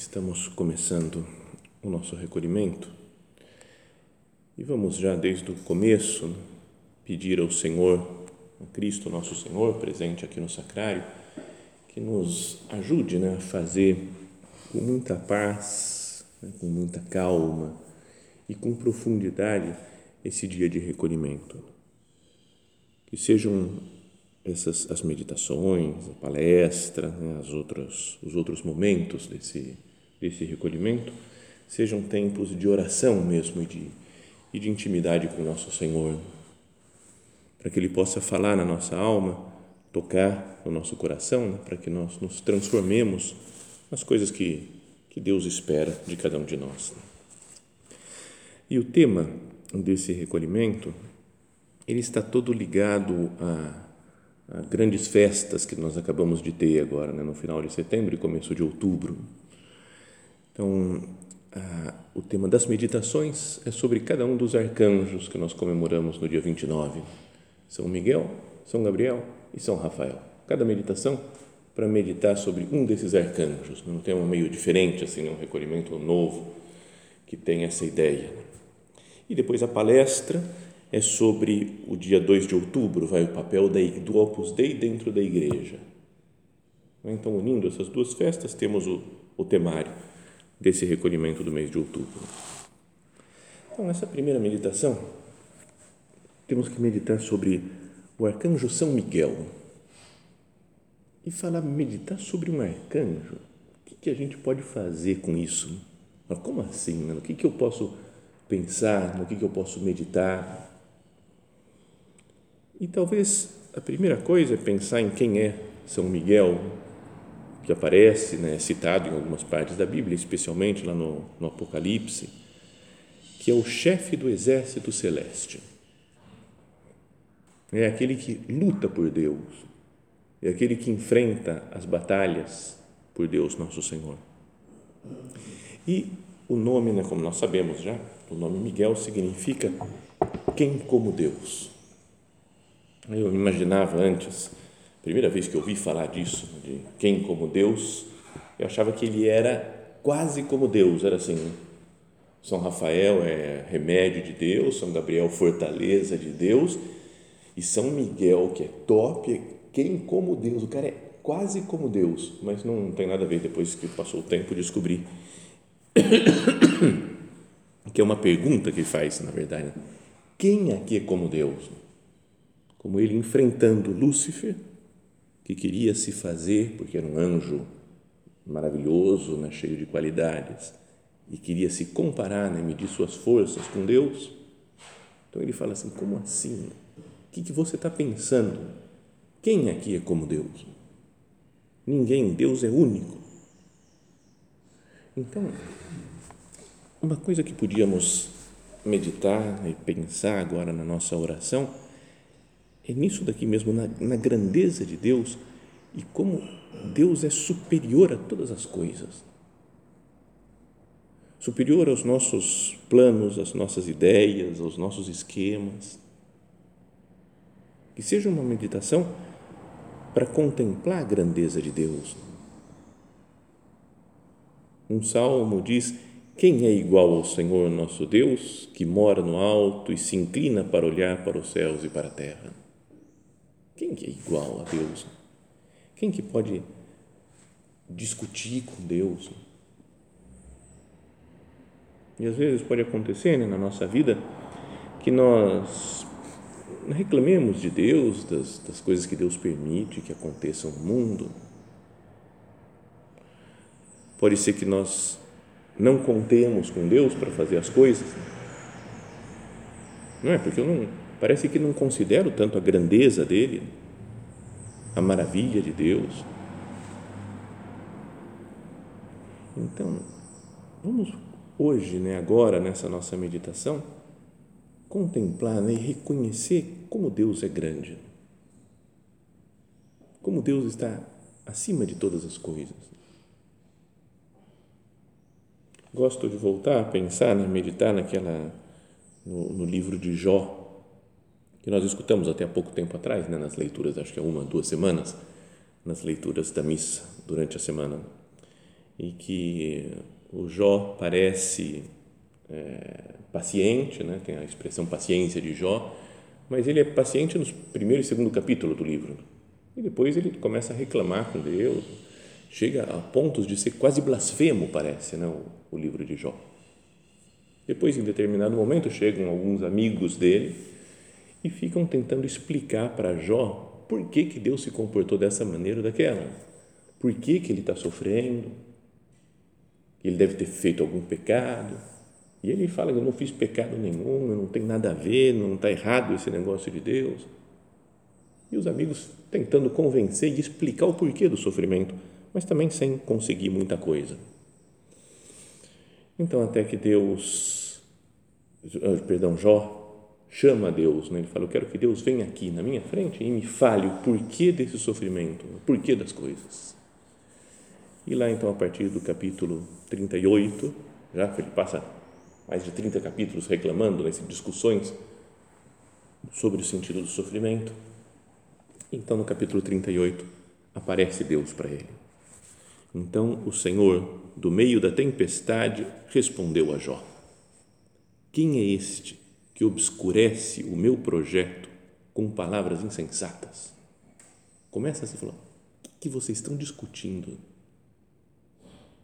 Estamos começando o nosso recolhimento e vamos já desde o começo pedir ao Senhor, ao Cristo nosso Senhor, presente aqui no sacrário, que nos ajude né, a fazer com muita paz, né, com muita calma e com profundidade esse dia de recolhimento. Que sejam essas as meditações, a palestra, né, as outras, os outros momentos desse, desse recolhimento sejam tempos de oração mesmo e de, e de intimidade com o nosso Senhor, para que Ele possa falar na nossa alma, tocar no nosso coração, né, para que nós nos transformemos nas coisas que, que Deus espera de cada um de nós. E o tema desse recolhimento, ele está todo ligado a grandes festas que nós acabamos de ter agora, né, no final de setembro e começo de outubro. Então, o tema das meditações é sobre cada um dos arcanjos que nós comemoramos no dia 29. São Miguel, São Gabriel e São Rafael. Cada meditação para meditar sobre um desses arcanjos. Não tem um meio diferente, assim, um recolhimento novo que tem essa ideia. E depois a palestra é sobre o dia 2 de outubro, vai o papel do Opus Dei dentro da igreja. Então, unindo essas duas festas, temos o, o temário desse recolhimento do mês de outubro. Então, nessa primeira meditação, temos que meditar sobre o arcanjo São Miguel. E falar, meditar sobre um arcanjo, o que, que a gente pode fazer com isso? Mas como assim? O que, que eu posso pensar? No que, que eu posso meditar? E talvez a primeira coisa é pensar em quem é São Miguel, que aparece, né, citado em algumas partes da Bíblia, especialmente lá no, no Apocalipse, que é o chefe do exército celeste. É aquele que luta por Deus, é aquele que enfrenta as batalhas por Deus nosso Senhor. E o nome, né, como nós sabemos já, o nome Miguel significa quem como Deus. Eu imaginava antes, primeira vez que eu ouvi falar disso, de quem como Deus, eu achava que ele era quase como Deus, era assim. São Rafael é remédio de Deus, São Gabriel fortaleza de Deus e São Miguel que é top, é quem como Deus, o cara é quase como Deus, mas não tem nada a ver depois que passou o tempo descobrir que é uma pergunta que faz na verdade, né? quem aqui é como Deus? como ele enfrentando Lúcifer, que queria se fazer, porque era um anjo maravilhoso, né, cheio de qualidades, e queria se comparar, né, medir suas forças com Deus. Então ele fala assim: como assim? O que, que você está pensando? Quem aqui é como Deus? Ninguém, Deus é único. Então, uma coisa que podíamos meditar e pensar agora na nossa oração é nisso daqui mesmo, na, na grandeza de Deus e como Deus é superior a todas as coisas. Superior aos nossos planos, às nossas ideias, aos nossos esquemas. Que seja uma meditação para contemplar a grandeza de Deus. Um salmo diz: Quem é igual ao Senhor nosso Deus, que mora no alto e se inclina para olhar para os céus e para a terra? Quem que é igual a Deus? Quem que pode discutir com Deus? E às vezes pode acontecer né, na nossa vida que nós reclamemos de Deus, das, das coisas que Deus permite que aconteçam no mundo. Pode ser que nós não contemos com Deus para fazer as coisas. Não é? Porque eu não, parece que não considero tanto a grandeza dele, a maravilha de Deus. Então, vamos hoje, né, agora, nessa nossa meditação, contemplar né, e reconhecer como Deus é grande. Como Deus está acima de todas as coisas. Gosto de voltar a pensar, né, meditar naquela no, no, livro de Jó que nós escutamos até há pouco tempo atrás, né, nas leituras, acho que há uma, duas semanas, nas leituras da missa durante a semana, e que o Jó parece é, paciente, né, tem a expressão paciência de Jó, mas ele é paciente nos primeiro e segundo capítulo do livro, e depois ele começa a reclamar com Deus, chega a pontos de ser quase blasfemo, parece, né, o, o livro de Jó. Depois, em determinado momento, chegam alguns amigos dele e ficam tentando explicar para Jó por que, que Deus se comportou dessa maneira ou daquela, por que, que ele está sofrendo, ele deve ter feito algum pecado. E ele fala: Eu não fiz pecado nenhum, não tem nada a ver, não está errado esse negócio de Deus. E os amigos tentando convencer e explicar o porquê do sofrimento mas também sem conseguir muita coisa. Então, até que Deus, ah, perdão, Jó, chama Deus, né? ele fala: Eu quero que Deus venha aqui na minha frente e me fale o porquê desse sofrimento, o porquê das coisas. E lá, então, a partir do capítulo 38, já que ele passa mais de 30 capítulos reclamando, né, discussões sobre o sentido do sofrimento. Então, no capítulo 38, aparece Deus para ele. Então o Senhor, do meio da tempestade, respondeu a Jó: Quem é este que obscurece o meu projeto com palavras insensatas? Começa assim, falando: O que vocês estão discutindo?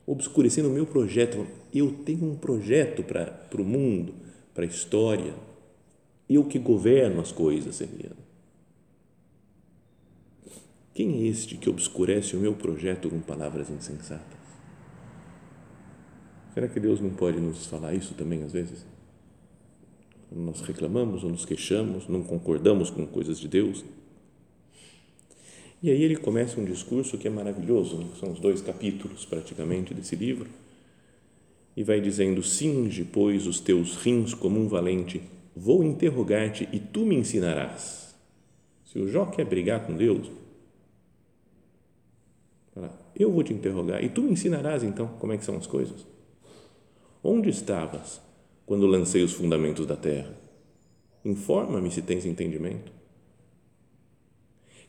Obscurecendo o meu projeto. Eu tenho um projeto para, para o mundo, para a história. Eu que governo as coisas, Eliana. Quem é este que obscurece o meu projeto com palavras insensatas? Será que Deus não pode nos falar isso também às vezes? Nós reclamamos ou nos queixamos, não concordamos com coisas de Deus. E aí ele começa um discurso que é maravilhoso, né? são os dois capítulos praticamente desse livro, e vai dizendo: Cinge, pois, os teus rins como um valente, vou interrogar-te e tu me ensinarás. Se o Jó quer brigar com Deus, eu vou te interrogar e tu me ensinarás então como é que são as coisas. Onde estavas quando lancei os fundamentos da terra? Informa-me se tens entendimento.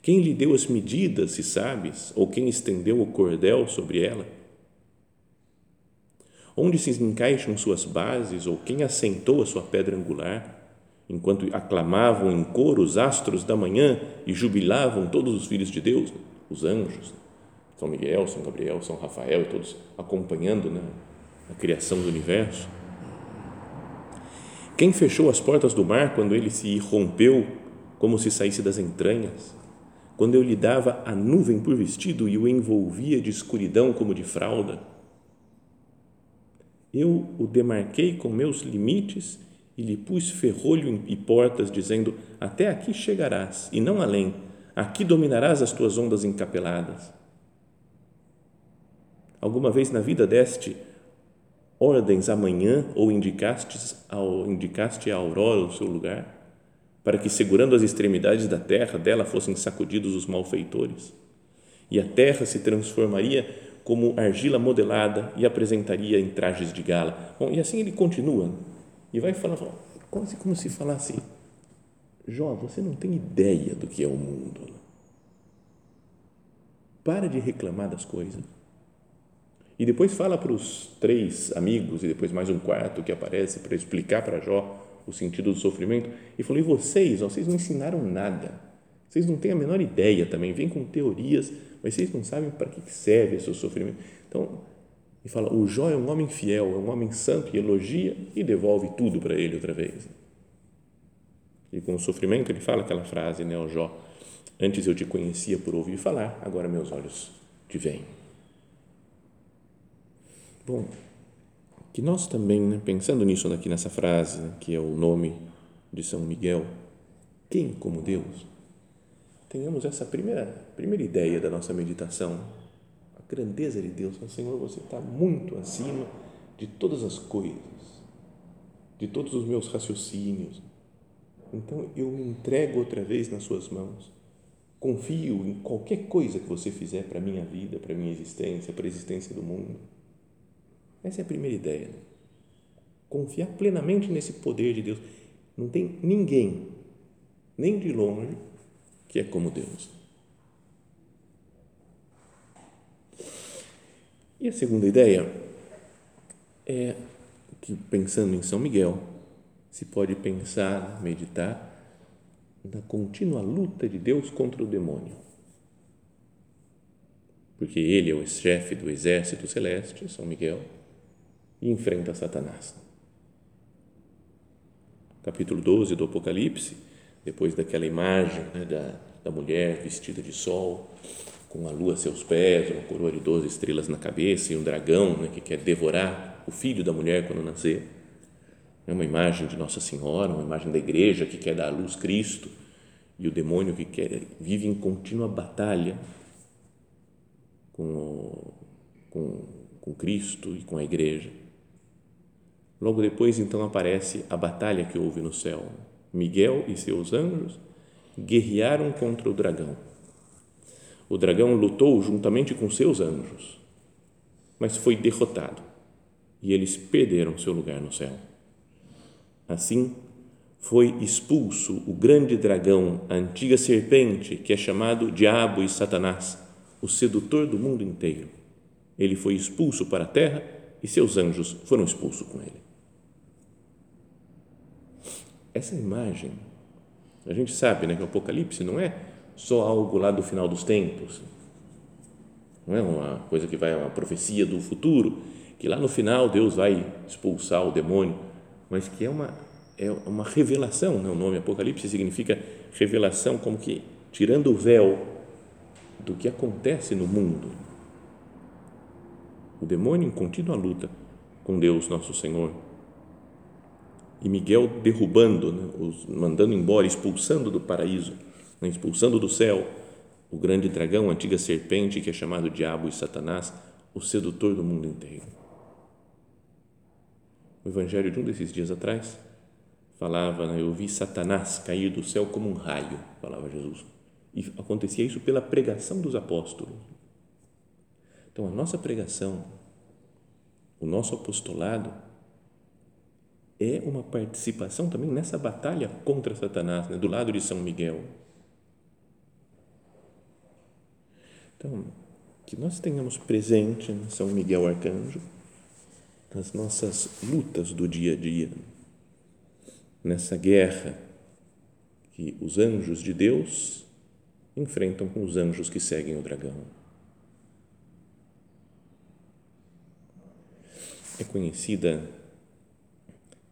Quem lhe deu as medidas, se sabes, ou quem estendeu o cordel sobre ela? Onde se encaixam suas bases, ou quem assentou a sua pedra angular? Enquanto aclamavam em coro os astros da manhã e jubilavam todos os filhos de Deus, os anjos. São Miguel, São Gabriel, São Rafael, todos acompanhando né, a criação do universo. Quem fechou as portas do mar quando ele se rompeu como se saísse das entranhas? Quando eu lhe dava a nuvem por vestido e o envolvia de escuridão como de fralda? Eu o demarquei com meus limites e lhe pus ferrolho e portas, dizendo: Até aqui chegarás e não além, aqui dominarás as tuas ondas encapeladas. Alguma vez na vida deste ordens amanhã ou indicaste, ao, indicaste a aurora o seu lugar, para que, segurando as extremidades da terra, dela fossem sacudidos os malfeitores? E a terra se transformaria como argila modelada e apresentaria em trajes de gala. Bom, e assim ele continua e vai falar, quase como se falasse: Jó, você não tem ideia do que é o mundo. Para de reclamar das coisas e depois fala para os três amigos e depois mais um quarto que aparece para explicar para Jó o sentido do sofrimento. E falou: E vocês? Ó, vocês não ensinaram nada. Vocês não têm a menor ideia também. Vêm com teorias, mas vocês não sabem para que serve esse sofrimento. Então, e fala: o Jó é um homem fiel, é um homem santo e elogia e devolve tudo para ele outra vez. E com o sofrimento ele fala aquela frase, né, o Jó: Antes eu te conhecia por ouvir falar, agora meus olhos te veem. Bom, que nós também, né, pensando nisso aqui nessa frase, né, que é o nome de São Miguel, quem como Deus, tenhamos essa primeira, primeira ideia da nossa meditação grandeza de Deus. Senhor, você está muito acima de todas as coisas, de todos os meus raciocínios. Então eu me entrego outra vez nas Suas mãos. Confio em qualquer coisa que você fizer para a minha vida, para a minha existência, para a existência do mundo. Essa é a primeira ideia. Né? Confiar plenamente nesse poder de Deus. Não tem ninguém, nem de longe, que é como Deus. E a segunda ideia é que, pensando em São Miguel, se pode pensar, meditar na contínua luta de Deus contra o demônio. Porque ele é o chefe do exército celeste, São Miguel, e enfrenta Satanás. Capítulo 12 do Apocalipse, depois daquela imagem né, da, da mulher vestida de sol, com a lua a seus pés, uma coroa de 12 estrelas na cabeça e um dragão né, que quer devorar o filho da mulher quando nascer. É uma imagem de Nossa Senhora, uma imagem da igreja que quer dar à luz Cristo e o demônio que quer, vive em contínua batalha com, o, com, com Cristo e com a igreja. Logo depois, então, aparece a batalha que houve no céu. Miguel e seus anjos guerrearam contra o dragão o dragão lutou juntamente com seus anjos, mas foi derrotado e eles perderam seu lugar no céu. Assim, foi expulso o grande dragão, a antiga serpente, que é chamado Diabo e Satanás, o sedutor do mundo inteiro. Ele foi expulso para a terra e seus anjos foram expulsos com ele. Essa imagem, a gente sabe né, que o Apocalipse não é só algo lá do final dos tempos. Não é uma coisa que vai, uma profecia do futuro, que lá no final Deus vai expulsar o demônio, mas que é uma, é uma revelação, né? o nome Apocalipse significa revelação, como que tirando o véu do que acontece no mundo. O demônio em contínua luta com Deus, nosso Senhor. E Miguel derrubando, né? Os, mandando embora, expulsando do paraíso né, expulsando do céu o grande dragão, a antiga serpente que é chamado Diabo e Satanás, o sedutor do mundo inteiro. O evangelho de um desses dias atrás falava, né, eu vi Satanás cair do céu como um raio, falava Jesus. E acontecia isso pela pregação dos apóstolos. Então, a nossa pregação, o nosso apostolado, é uma participação também nessa batalha contra Satanás, né, do lado de São Miguel. Então, que nós tenhamos presente em São Miguel Arcanjo nas nossas lutas do dia a dia, nessa guerra que os anjos de Deus enfrentam com os anjos que seguem o dragão. É conhecida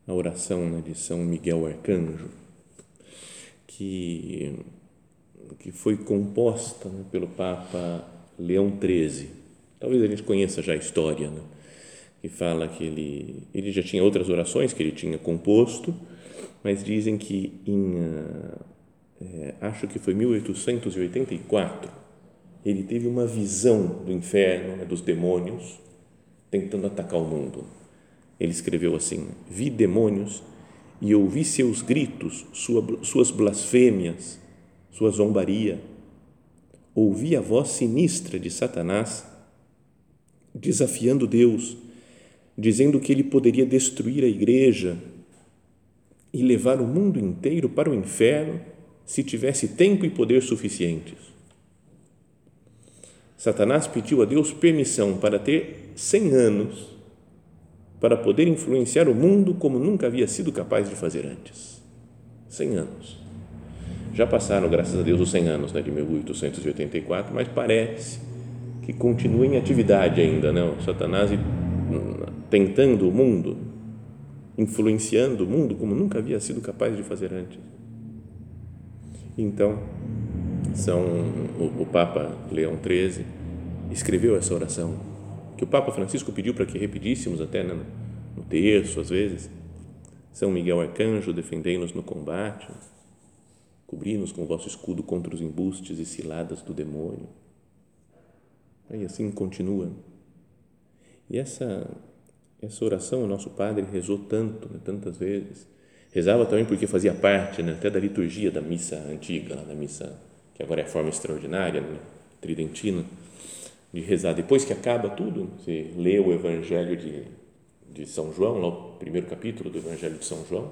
a oração né, de São Miguel Arcanjo, que que foi composta né, pelo Papa Leão XIII. Talvez a gente conheça já a história, né? que fala que ele, ele já tinha outras orações que ele tinha composto, mas dizem que em, é, acho que foi 1884, ele teve uma visão do inferno, né, dos demônios, tentando atacar o mundo. Ele escreveu assim: Vi demônios e ouvi seus gritos, sua, suas blasfêmias, sua zombaria, ouvi a voz sinistra de Satanás desafiando Deus, dizendo que ele poderia destruir a igreja e levar o mundo inteiro para o inferno se tivesse tempo e poder suficientes. Satanás pediu a Deus permissão para ter cem anos para poder influenciar o mundo como nunca havia sido capaz de fazer antes. Cem anos. Já passaram, graças a Deus, os 100 anos né, de 1884, mas parece que continua em atividade ainda. Né? O Satanás tentando o mundo, influenciando o mundo como nunca havia sido capaz de fazer antes. Então, são o, o Papa Leão XIII escreveu essa oração que o Papa Francisco pediu para que repetíssemos até né, no terço às vezes. São Miguel Arcanjo, defendei-nos no combate, cobri-nos com o vosso escudo contra os embustes e ciladas do demônio. Aí assim continua. E essa essa oração o nosso padre rezou tanto, né, tantas vezes. Rezava também porque fazia parte né, até da liturgia da missa antiga, da missa que agora é a forma extraordinária, né, tridentina, de rezar. Depois que acaba tudo, você lê o Evangelho de, de São João, lá o primeiro capítulo do Evangelho de São João,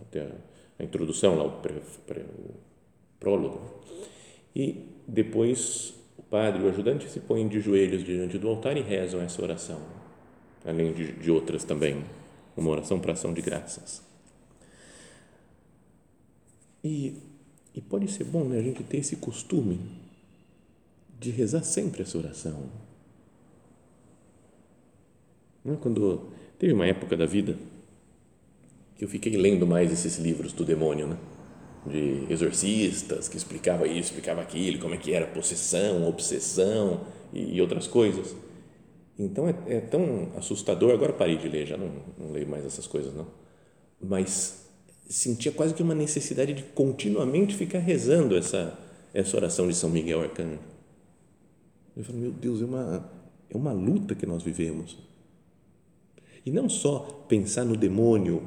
até a, a introdução, lá o, pré, pré, o prólogo, e depois o padre o ajudante se põem de joelhos diante do altar e rezam essa oração além de, de outras também, uma oração para ação de graças. E, e pode ser bom né, a gente ter esse costume de rezar sempre essa oração. Não, quando teve uma época da vida que eu fiquei lendo mais esses livros do demônio, né? de exorcistas que explicava isso, explicava aquilo, como é que era possessão, obsessão e, e outras coisas. Então é, é, tão assustador. Agora parei de ler, já não, não leio mais essas coisas, não. Mas sentia quase que uma necessidade de continuamente ficar rezando essa, essa oração de São Miguel Arcanjo. Eu falo, meu Deus, é uma, é uma luta que nós vivemos. E não só pensar no demônio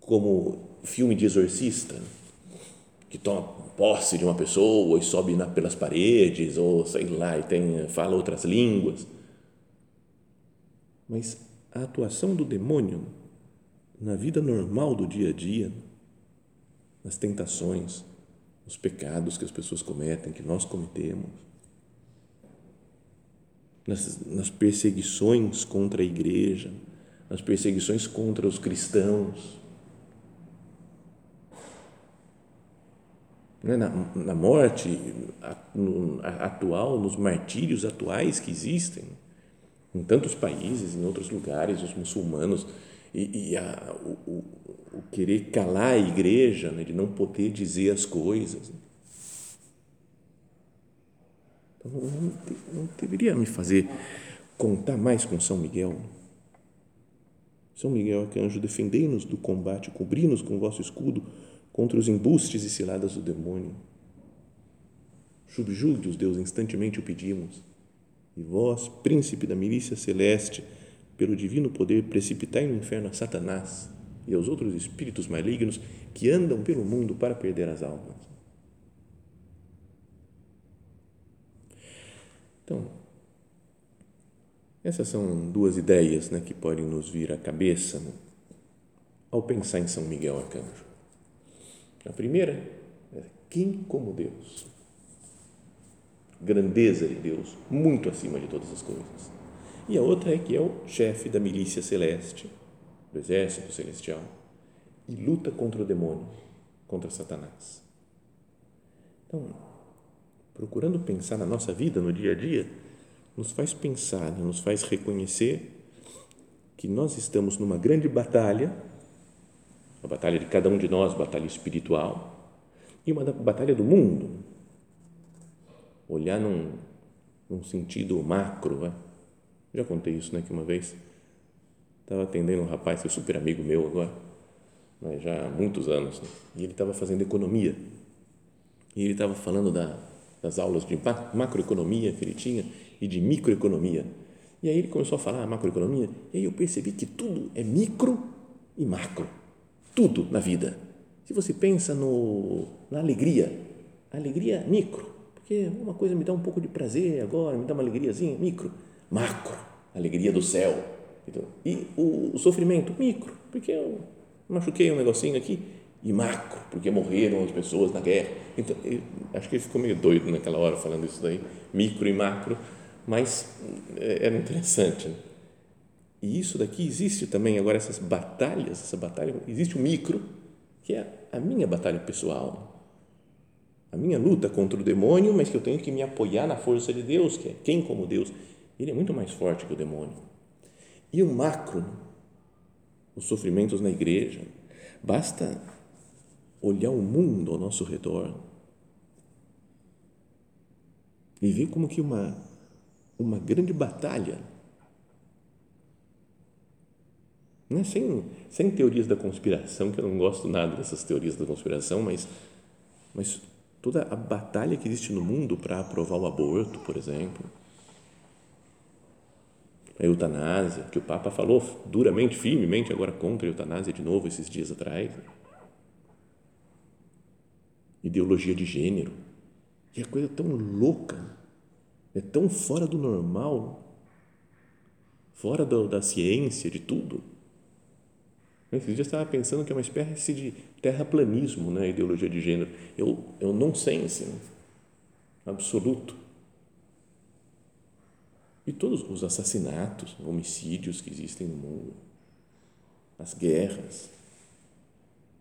como filme de exorcista, que toma posse de uma pessoa e sobe na, pelas paredes, ou sei lá, e tem, fala outras línguas mas a atuação do demônio na vida normal do dia a dia, nas tentações, nos pecados que as pessoas cometem, que nós cometemos, nas, nas perseguições contra a igreja, nas perseguições contra os cristãos, né, na, na morte atual, nos martírios atuais que existem em tantos países, em outros lugares, os muçulmanos, e, e a, o, o, o, querer calar a igreja, né, de não poder dizer as coisas. Então, não, não deveria me fazer contar mais com São Miguel. São Miguel Arcanjo, defendei-nos do combate, cobri-nos com o vosso escudo contra os embustes e ciladas do demônio. Subjugue-os, Deus, instantemente o pedimos e vós, príncipe da milícia celeste, pelo divino poder, precipitai no inferno a Satanás e aos outros espíritos malignos que andam pelo mundo para perder as almas. Então, essas são duas ideias né, que podem nos vir à cabeça né, ao pensar em São Miguel Arcanjo. A primeira é quem como Deus? grandeza de Deus, muito acima de todas as coisas. E a outra é que é o chefe da milícia celeste, do exército celestial, e luta contra o demônio, contra Satanás. Então, procurando pensar na nossa vida, no dia a dia, nos faz pensar, né, nos faz reconhecer que nós estamos numa grande batalha, a batalha de cada um de nós, batalha espiritual, e uma batalha do mundo, olhar num, num sentido macro. Né? Já contei isso né, que uma vez estava atendendo um rapaz que é super amigo meu agora, mas já há muitos anos, né? e ele estava fazendo economia. E ele estava falando da, das aulas de macroeconomia que ele tinha e de microeconomia. E aí ele começou a falar macroeconomia, e aí eu percebi que tudo é micro e macro. Tudo na vida. Se você pensa no, na alegria, alegria micro, porque uma coisa me dá um pouco de prazer agora, me dá uma alegriazinha, micro, macro, alegria do céu. Então, e o, o sofrimento, micro, porque eu machuquei um negocinho aqui, e macro, porque morreram as pessoas na guerra. Então, acho que ele ficou meio doido naquela hora falando isso daí, micro e macro, mas é, era interessante. Né? E isso daqui existe também, agora essas batalhas, essa batalha, existe o micro, que é a minha batalha pessoal, a minha luta contra o demônio, mas que eu tenho que me apoiar na força de Deus, que é quem como Deus. Ele é muito mais forte que o demônio. E o macro, os sofrimentos na igreja. Basta olhar o mundo ao nosso redor e ver como que uma, uma grande batalha Né? Sem, sem teorias da conspiração, que eu não gosto nada dessas teorias da conspiração, mas, mas toda a batalha que existe no mundo para aprovar o aborto, por exemplo, a eutanásia, que o Papa falou duramente, firmemente agora contra a eutanásia de novo esses dias atrás. Ideologia de gênero. E a coisa é tão louca, é tão fora do normal, fora do, da ciência, de tudo dias eu estava pensando que é uma espécie de terraplanismo, né, a ideologia de gênero. Eu, eu não sense, né? absoluto. E todos os assassinatos, homicídios que existem no mundo, as guerras.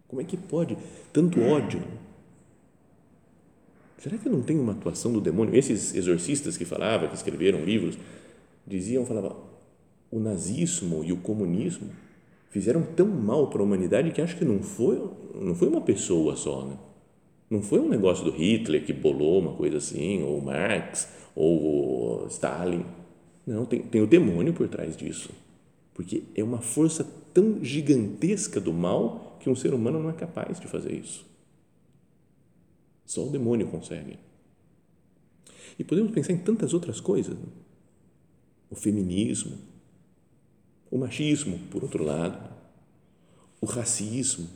Como é que pode tanto ódio? Será que não tem uma atuação do demônio? Esses exorcistas que falavam, que escreveram livros, diziam, falavam, o nazismo e o comunismo fizeram tão mal para a humanidade que acho que não foi, não foi uma pessoa só, né? Não foi um negócio do Hitler que bolou uma coisa assim, ou Marx, ou Stalin. Não, tem, tem o demônio por trás disso. Porque é uma força tão gigantesca do mal que um ser humano não é capaz de fazer isso. Só o demônio consegue. E podemos pensar em tantas outras coisas. Né? O feminismo, o machismo, por outro lado, o racismo,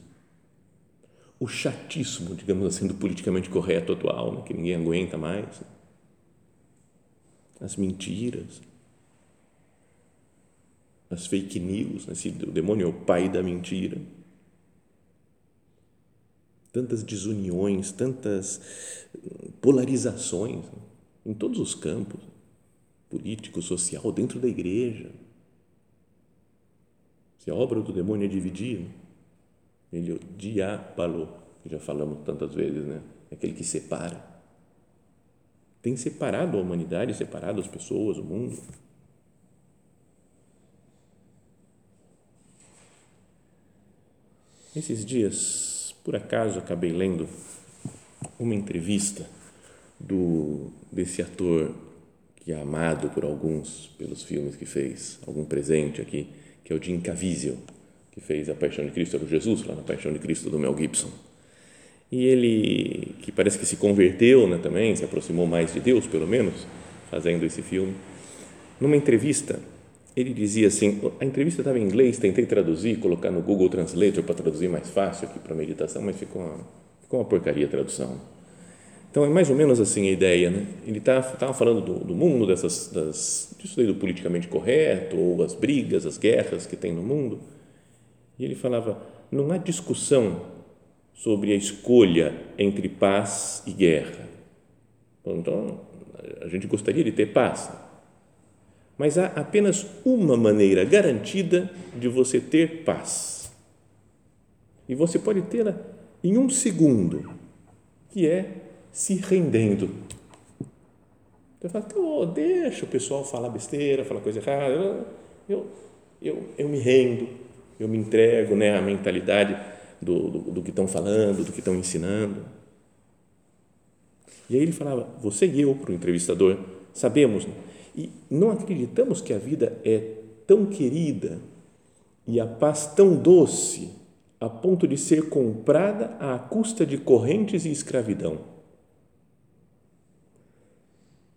o chatismo, digamos assim, do politicamente correto atual, né, que ninguém aguenta mais, as mentiras, as fake news, né, o demônio é o pai da mentira, tantas desuniões, tantas polarizações né, em todos os campos, político, social, dentro da igreja, se a obra do demônio é dividir, ele é o diabalo, que já falamos tantas vezes, né? É aquele que separa. Tem separado a humanidade, separado as pessoas, o mundo. Esses dias, por acaso, acabei lendo uma entrevista do desse ator que é amado por alguns pelos filmes que fez, algum presente aqui, que é o Jim Caviezel, que fez a Paixão de Cristo, era o Jesus lá na Paixão de Cristo do Mel Gibson. E ele, que parece que se converteu né, também, se aproximou mais de Deus, pelo menos, fazendo esse filme. Numa entrevista, ele dizia assim: a entrevista estava em inglês, tentei traduzir, colocar no Google Translator para traduzir mais fácil aqui para a meditação, mas ficou uma, ficou uma porcaria a tradução. Então é mais ou menos assim a ideia, né? Ele estava tá, falando do, do, mundo, dessas, das, disso daí do politicamente correto, ou as brigas, as guerras que tem no mundo. E ele falava: não há discussão sobre a escolha entre paz e guerra. Então, a gente gostaria de ter paz, mas há apenas uma maneira garantida de você ter paz. E você pode tê-la em um segundo, que é se rendendo. Você fala, oh, deixa o pessoal falar besteira, falar coisa errada. Eu, eu, eu, eu me rendo, eu me entrego né, à mentalidade do, do, do que estão falando, do que estão ensinando. E aí ele falava, você e eu, para o entrevistador, sabemos e não acreditamos que a vida é tão querida e a paz tão doce a ponto de ser comprada à custa de correntes e escravidão.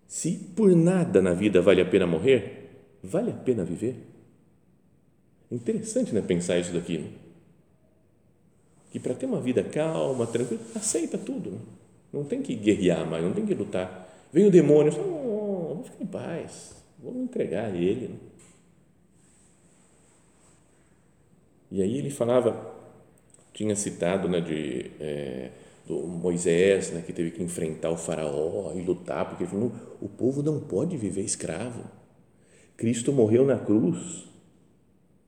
Se por nada na vida vale a pena morrer, vale a pena viver? Interessante né, pensar isso daqui. Né? Que para ter uma vida calma, tranquila, aceita tudo. Né? Não tem que guerrear mais, não tem que lutar. Vem o demônio, fala, vou ficar em paz, me entregar a ele. Né? E aí ele falava, tinha citado né, de. É, do Moisés, né, que teve que enfrentar o faraó e lutar, porque ele falou, o povo não pode viver escravo. Cristo morreu na cruz,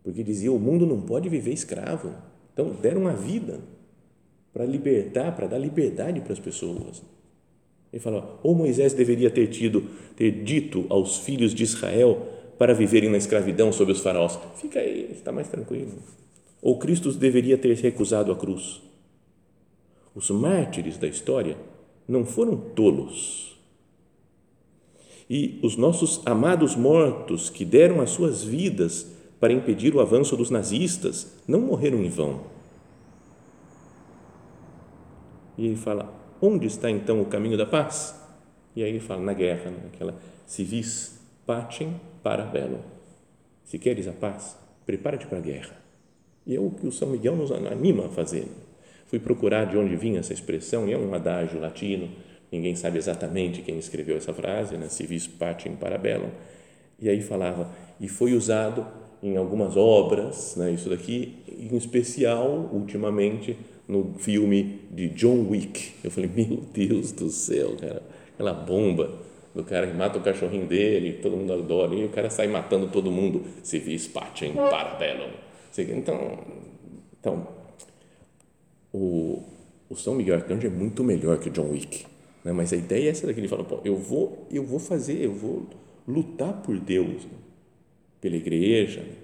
porque dizia, o mundo não pode viver escravo. Então, deram a vida para libertar, para dar liberdade para as pessoas. Ele fala, ou Moisés deveria ter tido, ter dito aos filhos de Israel para viverem na escravidão sob os faraós. Fica aí, está mais tranquilo. Ou Cristo deveria ter recusado a cruz? Os mártires da história não foram tolos. E os nossos amados mortos que deram as suas vidas para impedir o avanço dos nazistas não morreram em vão. E ele fala: onde está então o caminho da paz? E aí ele fala: na guerra, né? civis pacem para bellum. Se queres a paz, prepara-te para a guerra. E é o que o São Miguel nos anima a fazer. Fui procurar de onde vinha essa expressão, e é um adágio latino, ninguém sabe exatamente quem escreveu essa frase, né? civis pacem para bellum. E aí falava, e foi usado em algumas obras, né? isso daqui, em especial, ultimamente, no filme de John Wick. Eu falei, meu Deus do céu, cara, aquela bomba do cara que mata o cachorrinho dele, todo mundo adora, e o cara sai matando todo mundo, se vis pacem parabellum. Então, então o, o São Miguel Arcanjo é muito melhor que o John Wick, né? mas a ideia é essa daqui, ele fala, pô, eu vou, eu vou fazer, eu vou lutar por Deus, né? pela igreja. Né?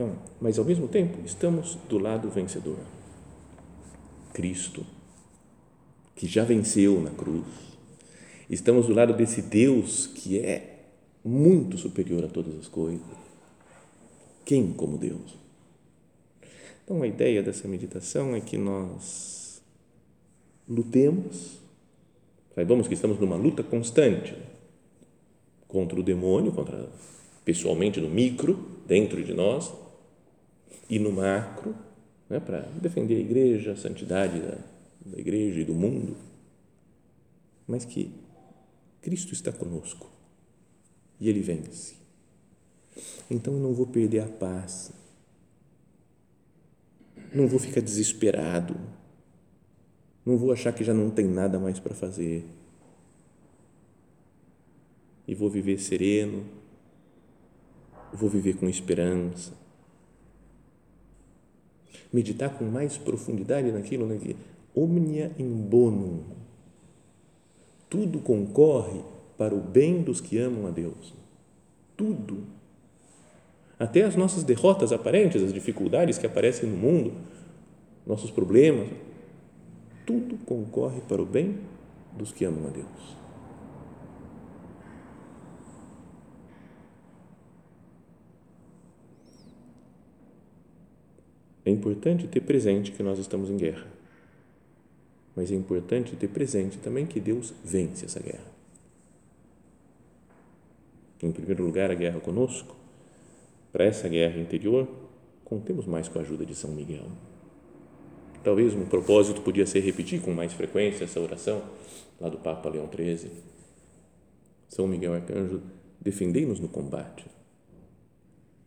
Então, mas ao mesmo tempo, estamos do lado vencedor. Cristo, que já venceu na cruz Estamos do lado desse Deus que é muito superior a todas as coisas. Quem como Deus? Então, a ideia dessa meditação é que nós lutemos, saibamos que estamos numa luta constante contra o demônio, contra pessoalmente no micro, dentro de nós, e no macro, né, para defender a igreja, a santidade da, da igreja e do mundo, mas que Cristo está conosco e Ele vence. Então eu não vou perder a paz, não vou ficar desesperado, não vou achar que já não tem nada mais para fazer. E vou viver sereno, vou viver com esperança. Meditar com mais profundidade naquilo, né? Omnia in bonum tudo concorre para o bem dos que amam a Deus. Tudo. Até as nossas derrotas aparentes, as dificuldades que aparecem no mundo, nossos problemas, tudo concorre para o bem dos que amam a Deus. É importante ter presente que nós estamos em guerra mas é importante ter presente também que Deus vence essa guerra. Em primeiro lugar, a guerra conosco. Para essa guerra interior, contemos mais com a ajuda de São Miguel. Talvez um propósito podia ser repetir com mais frequência essa oração lá do Papa Leão XIII. São Miguel Arcanjo, defendei-nos no combate,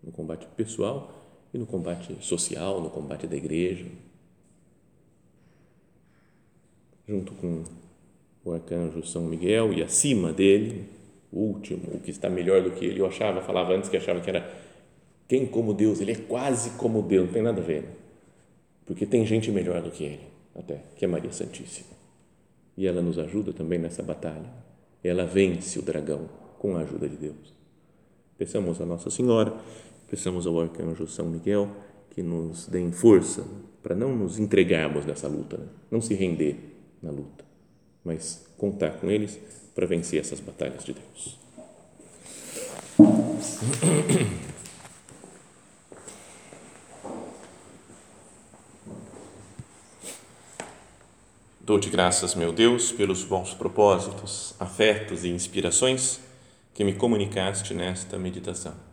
no combate pessoal e no combate social, no combate da igreja, junto com o arcanjo São Miguel e acima dele, o último, o que está melhor do que ele. Eu achava, falava antes que achava que era quem como Deus, ele é quase como Deus, não tem nada a ver. Porque tem gente melhor do que ele, até, que é Maria Santíssima. E ela nos ajuda também nessa batalha. Ela vence o dragão com a ajuda de Deus. Peçamos a Nossa Senhora, peçamos ao arcanjo São Miguel que nos dê força para não nos entregarmos nessa luta, né? não se render na luta, mas contar com eles para vencer essas batalhas de Deus. Dou-te graças, meu Deus, pelos bons propósitos, afetos e inspirações que me comunicaste nesta meditação.